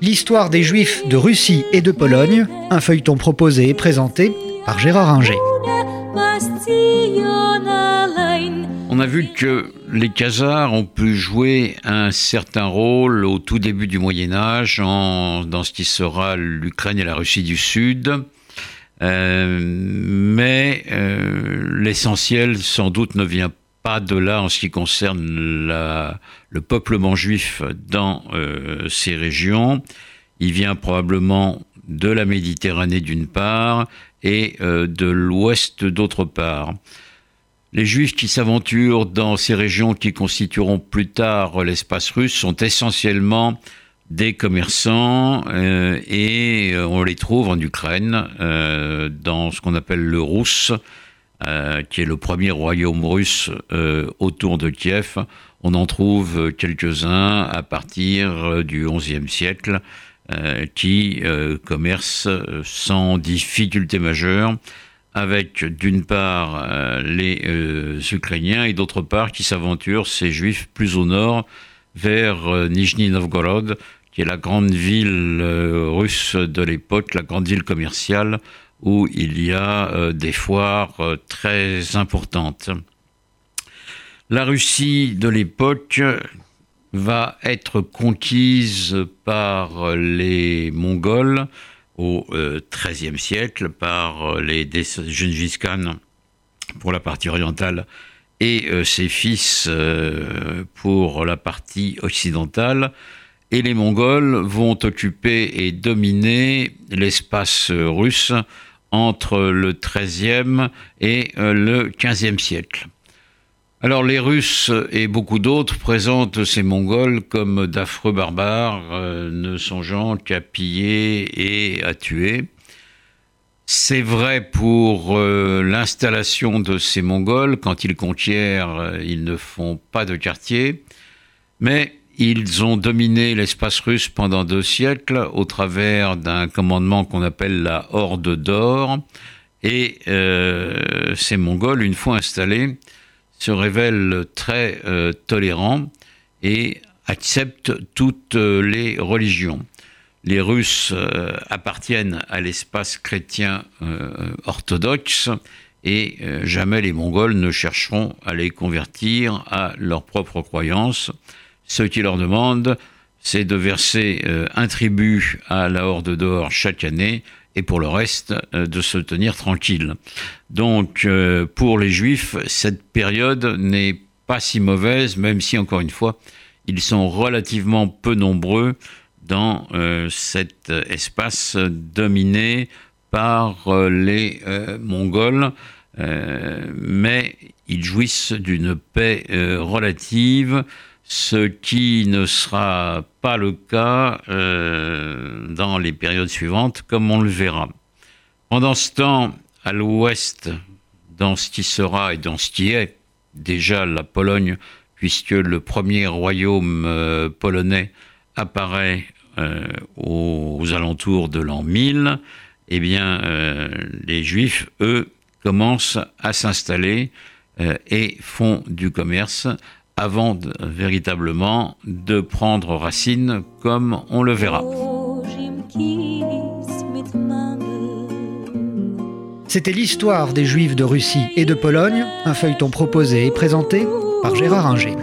L'histoire des Juifs de Russie et de Pologne, un feuilleton proposé et présenté par Gérard Inger. On a vu que les Khazars ont pu jouer un certain rôle au tout début du Moyen Âge dans ce qui sera l'Ukraine et la Russie du Sud. Euh, mais euh, l'essentiel sans doute ne vient pas de là en ce qui concerne le peuplement juif dans euh, ces régions. Il vient probablement de la Méditerranée d'une part et de l'Ouest d'autre part. Les Juifs qui s'aventurent dans ces régions qui constitueront plus tard l'espace russe sont essentiellement des commerçants euh, et euh, on les trouve en Ukraine, euh, dans ce qu'on appelle le Rousse, qui est le premier royaume russe autour de Kiev. On en trouve quelques-uns à partir du XIe siècle qui commercent sans difficulté majeure avec d'une part euh, les euh, Ukrainiens et d'autre part qui s'aventurent, ces Juifs, plus au nord, vers euh, Nijni Novgorod, qui est la grande ville russe de l'époque, la grande ville commerciale, où il y a des foires très importantes. La Russie de l'époque va être conquise par les Mongols, au XIIIe euh, siècle par euh, les Gengis pour la partie orientale et euh, ses fils pour la partie occidentale. Et les Mongols vont occuper et dominer l'espace russe entre le XIIIe et le XVe siècle. Alors les Russes et beaucoup d'autres présentent ces Mongols comme d'affreux barbares, euh, ne songeant qu'à piller et à tuer. C'est vrai pour euh, l'installation de ces Mongols. Quand ils conquièrent, euh, ils ne font pas de quartier. Mais ils ont dominé l'espace russe pendant deux siècles au travers d'un commandement qu'on appelle la Horde d'Or. Et ces Mongols, une fois installés, se révèle très euh, tolérant et accepte toutes euh, les religions. Les Russes euh, appartiennent à l'espace chrétien orthodoxe et jamais les Mongols ne chercheront à les convertir à leur propre croyance. Ce qui leur demande, c'est de verser un tribut à la Horde d'Or chaque année et pour le reste euh, de se tenir tranquille. Donc euh, pour les juifs, cette période n'est pas si mauvaise, même si encore une fois, ils sont relativement peu nombreux dans euh, cet espace dominé par les Mongols, mais ils jouissent d'une paix relative ce qui ne sera pas le cas euh, dans les périodes suivantes, comme on le verra. Pendant ce temps, à l'ouest, dans ce qui sera et dans ce qui est déjà la Pologne, puisque le premier royaume euh, polonais apparaît euh, aux, alentours de l'an 1000, eh les Juifs, eux, commencent à s'installer et font du commerce avant véritablement de prendre racine comme on le verra. C'était l'histoire des Juifs de Russie et de Pologne, un feuilleton proposé et présenté par Gérard Inger.